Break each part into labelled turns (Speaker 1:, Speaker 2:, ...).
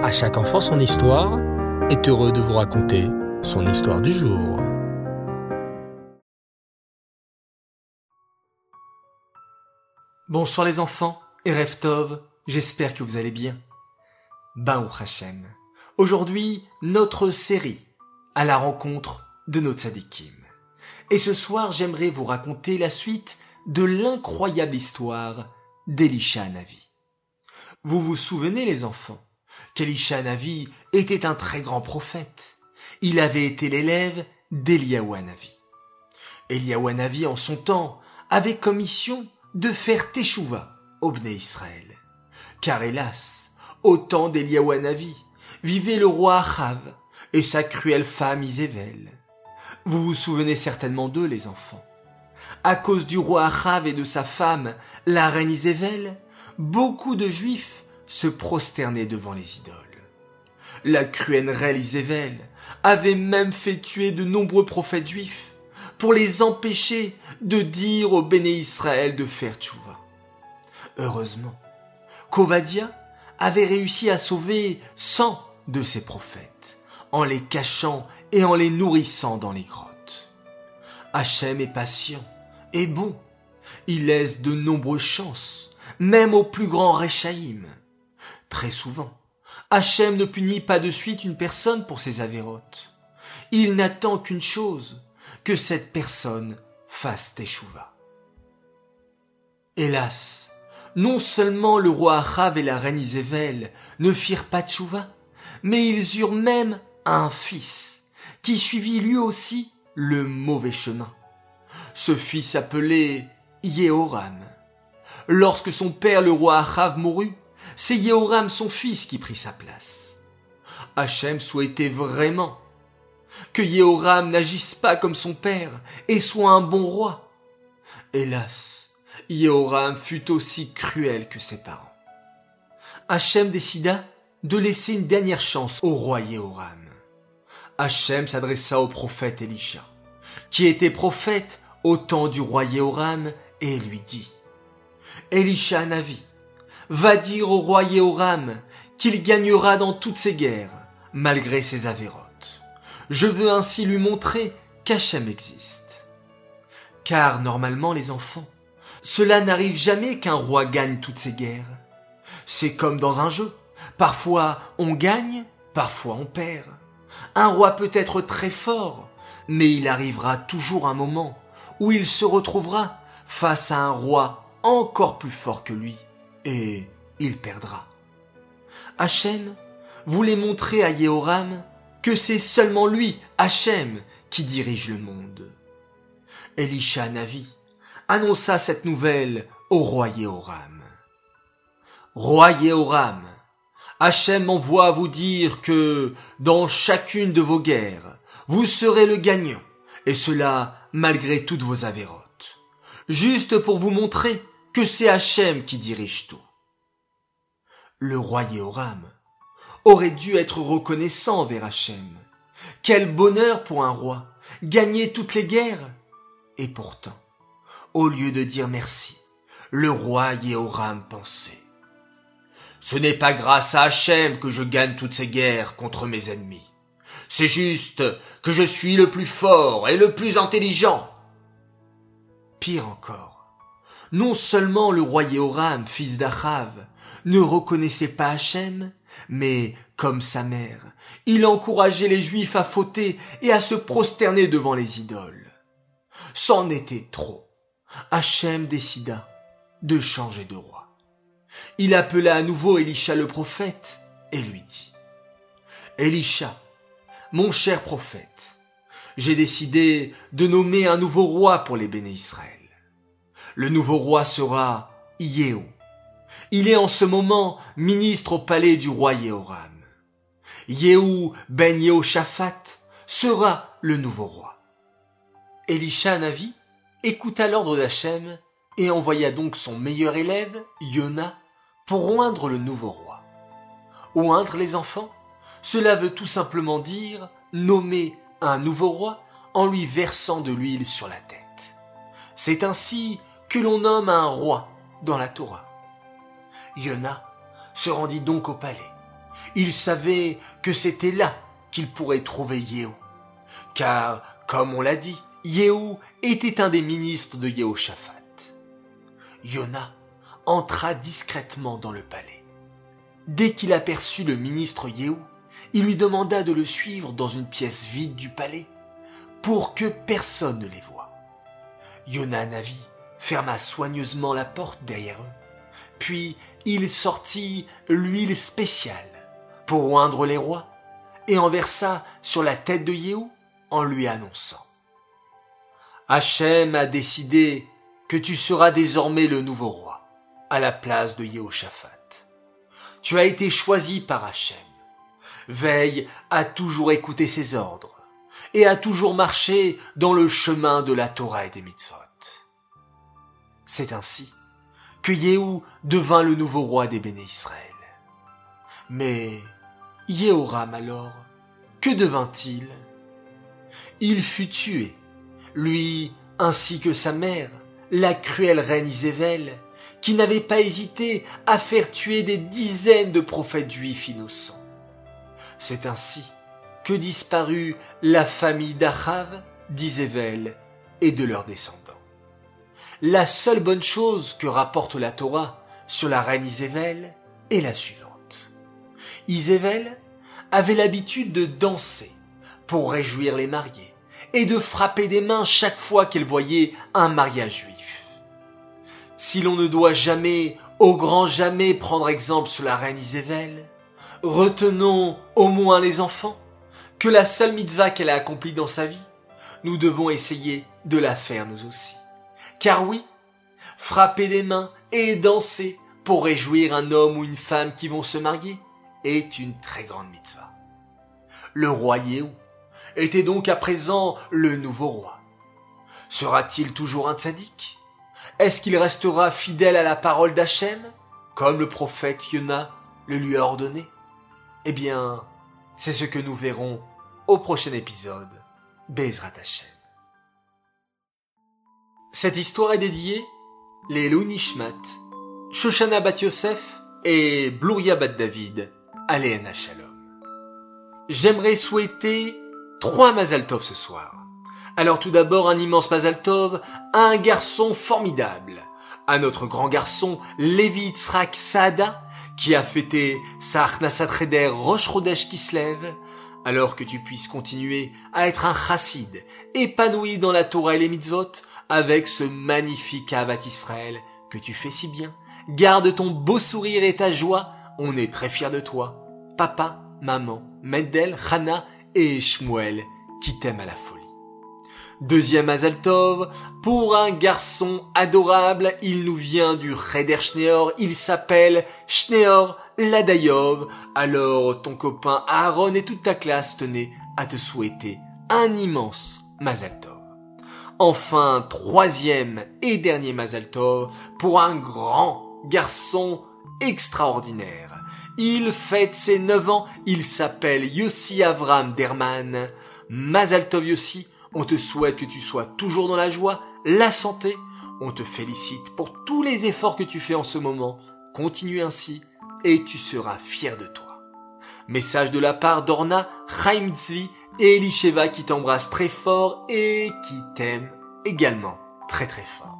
Speaker 1: À chaque enfant son histoire est heureux de vous raconter son histoire du jour.
Speaker 2: Bonsoir les enfants et Reftov, j'espère que vous allez bien. Baou Hashem. Aujourd'hui, notre série à la rencontre de nos tzadikim. Et ce soir, j'aimerais vous raconter la suite de l'incroyable histoire d'Elisha Navi. Vous vous souvenez les enfants qu'Elisha Navi était un très grand prophète. Il avait été l'élève d'Eliyahu Navi. Eliyahu Navi en son temps avait comme mission de faire teshuva au Bnei Israël. Car hélas, au temps d'Eliyahu Navi, vivait le roi Achav et sa cruelle femme Isével. Vous vous souvenez certainement d'eux, les enfants. À cause du roi Achav et de sa femme, la reine Isével, beaucoup de juifs se prosternaient devant les idoles. La cruelle reine Isével avait même fait tuer de nombreux prophètes juifs pour les empêcher de dire au béné Israël de faire tchouva. Heureusement, Kovadia avait réussi à sauver cent de ses prophètes en les cachant et en les nourrissant dans les grottes. Hachem est patient et bon. Il laisse de nombreuses chances, même aux plus grands Rechaïm. Très souvent, Hachem ne punit pas de suite une personne pour ses avérotes. Il n'attend qu'une chose, que cette personne fasse teshuva. Hélas, non seulement le roi Achav et la reine Isével ne firent pas teshuva, mais ils eurent même un fils, qui suivit lui aussi le mauvais chemin. Ce fils appelé Yehoram. Lorsque son père le roi Achav mourut, c'est Yehoram son fils qui prit sa place. Hachem souhaitait vraiment que Yehoram n'agisse pas comme son père et soit un bon roi. Hélas, Yehoram fut aussi cruel que ses parents. Hachem décida de laisser une dernière chance au roi Yehoram. Hachem s'adressa au prophète Elisha, qui était prophète au temps du roi Yehoram, et lui dit, Elisha Navi, va dire au roi Yehoram qu'il gagnera dans toutes ses guerres, malgré ses avérotes. Je veux ainsi lui montrer qu'Hachem existe. Car normalement les enfants, cela n'arrive jamais qu'un roi gagne toutes ses guerres. C'est comme dans un jeu. Parfois on gagne, parfois on perd. Un roi peut être très fort, mais il arrivera toujours un moment où il se retrouvera face à un roi encore plus fort que lui, et il perdra. Hachem voulait montrer à Yehoram que c'est seulement lui, Hachem, qui dirige le monde. Elisha Navi annonça cette nouvelle au roi Yehoram. Roi Yehoram, Hachem m'envoie vous dire que dans chacune de vos guerres, vous serez le gagnant, et cela malgré toutes vos avérotes. Juste pour vous montrer que c'est Hachem qui dirige tout. Le roi Yehoram aurait dû être reconnaissant envers Hachem. Quel bonheur pour un roi, gagner toutes les guerres. Et pourtant, au lieu de dire merci, le roi Yehoram pensait. Ce n'est pas grâce à Hachem que je gagne toutes ces guerres contre mes ennemis. C'est juste que je suis le plus fort et le plus intelligent. Pire encore, non seulement le roi Yehoram, fils d'Achav, ne reconnaissait pas Hachem, mais, comme sa mère, il encourageait les Juifs à fauter et à se prosterner devant les idoles. C'en était trop. Hachem décida de changer de roi. Il appela à nouveau Elisha le prophète et lui dit, Elisha, mon cher prophète, j'ai décidé de nommer un nouveau roi pour les. Le nouveau roi sera Yéhou. Il est en ce moment ministre au palais du roi Yehoram. Yéhou ben Yehoshaphat sera le nouveau roi. Elisha Navi écouta l'ordre d'Hachem et envoya donc son meilleur élève, Yona, pour oindre le nouveau roi. Oindre les enfants, cela veut tout simplement dire nommer un nouveau roi en lui versant de l'huile sur la tête. C'est ainsi que l'on nomme un roi dans la Torah. Yona se rendit donc au palais. Il savait que c'était là qu'il pourrait trouver Yéhou. Car, comme on l'a dit, Yéhou était un des ministres de Yehoshaphat. Yona entra discrètement dans le palais. Dès qu'il aperçut le ministre Yéhou, il lui demanda de le suivre dans une pièce vide du palais pour que personne ne les voie. Yona Navi ferma soigneusement la porte derrière eux, puis il sortit l'huile spéciale pour oindre les rois et en versa sur la tête de Yéhou en lui annonçant Hachem a décidé que tu seras désormais le nouveau roi à la place de Yehoshaphat. Tu as été choisi par Hachem. Veille à toujours écouter ses ordres et à toujours marcher dans le chemin de la Torah et des mitzvot. C'est ainsi que Yehou devint le nouveau roi des béné Israël. Mais Yehoram alors, que devint-il? Il fut tué, lui ainsi que sa mère, la cruelle reine Isével, qui n'avait pas hésité à faire tuer des dizaines de prophètes juifs innocents. C'est ainsi que disparut la famille d'Achav, d'Isével et de leurs descendants. La seule bonne chose que rapporte la Torah sur la reine Isével est la suivante. Isével avait l'habitude de danser pour réjouir les mariés et de frapper des mains chaque fois qu'elle voyait un mariage juif. Si l'on ne doit jamais, au grand jamais, prendre exemple sur la reine Isével, retenons au moins les enfants, que la seule mitzvah qu'elle a accomplie dans sa vie, nous devons essayer de la faire nous aussi. Car oui, frapper des mains et danser pour réjouir un homme ou une femme qui vont se marier est une très grande mitzvah. Le roi Yehou était donc à présent le nouveau roi. Sera-t-il toujours un tzaddik? Est-ce qu'il restera fidèle à la parole d'Hachem, comme le prophète Yona le lui a ordonné? Eh bien, c'est ce que nous verrons au prochain épisode. Bezrat Hachem. Cette histoire est dédiée les Nishmat, Shoshana Bat Yosef et Blouria Bat David, Aléana Shalom. J'aimerais souhaiter trois Mazaltov ce soir. Alors tout d'abord un immense Mazaltov à un garçon formidable, à notre grand garçon Levi Tzrak Saada, qui a fêté sa Reder Rosh Chodesh Kislev, alors que tu puisses continuer à être un chassid, épanoui dans la Torah et les mitzvot, avec ce magnifique Avat Israël que tu fais si bien. Garde ton beau sourire et ta joie, on est très fiers de toi. Papa, maman, Mendel, Hana et Shmuel qui t'aiment à la folie. Deuxième Azaltov, pour un garçon adorable, il nous vient du Cheder Schneor, il s'appelle Schneor Ladayov. Alors ton copain Aaron et toute ta classe tenaient à te souhaiter un immense Mazaltov. Enfin, troisième et dernier Mazaltov, pour un grand garçon extraordinaire. Il fête ses neuf ans, il s'appelle Yossi Avram Derman. Mazaltov Yossi, on te souhaite que tu sois toujours dans la joie, la santé. On te félicite pour tous les efforts que tu fais en ce moment. Continue ainsi et tu seras fier de toi. Message de la part d'Orna, Chaim Tzvi et Elisheva qui t'embrassent très fort et qui t'aiment également très très fort.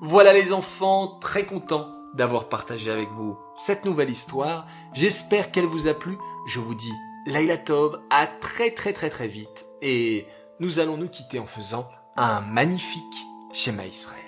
Speaker 2: Voilà les enfants, très contents d'avoir partagé avec vous cette nouvelle histoire. J'espère qu'elle vous a plu. Je vous dis Laila Tov, à très très très très vite et nous allons nous quitter en faisant un magnifique schéma Israël.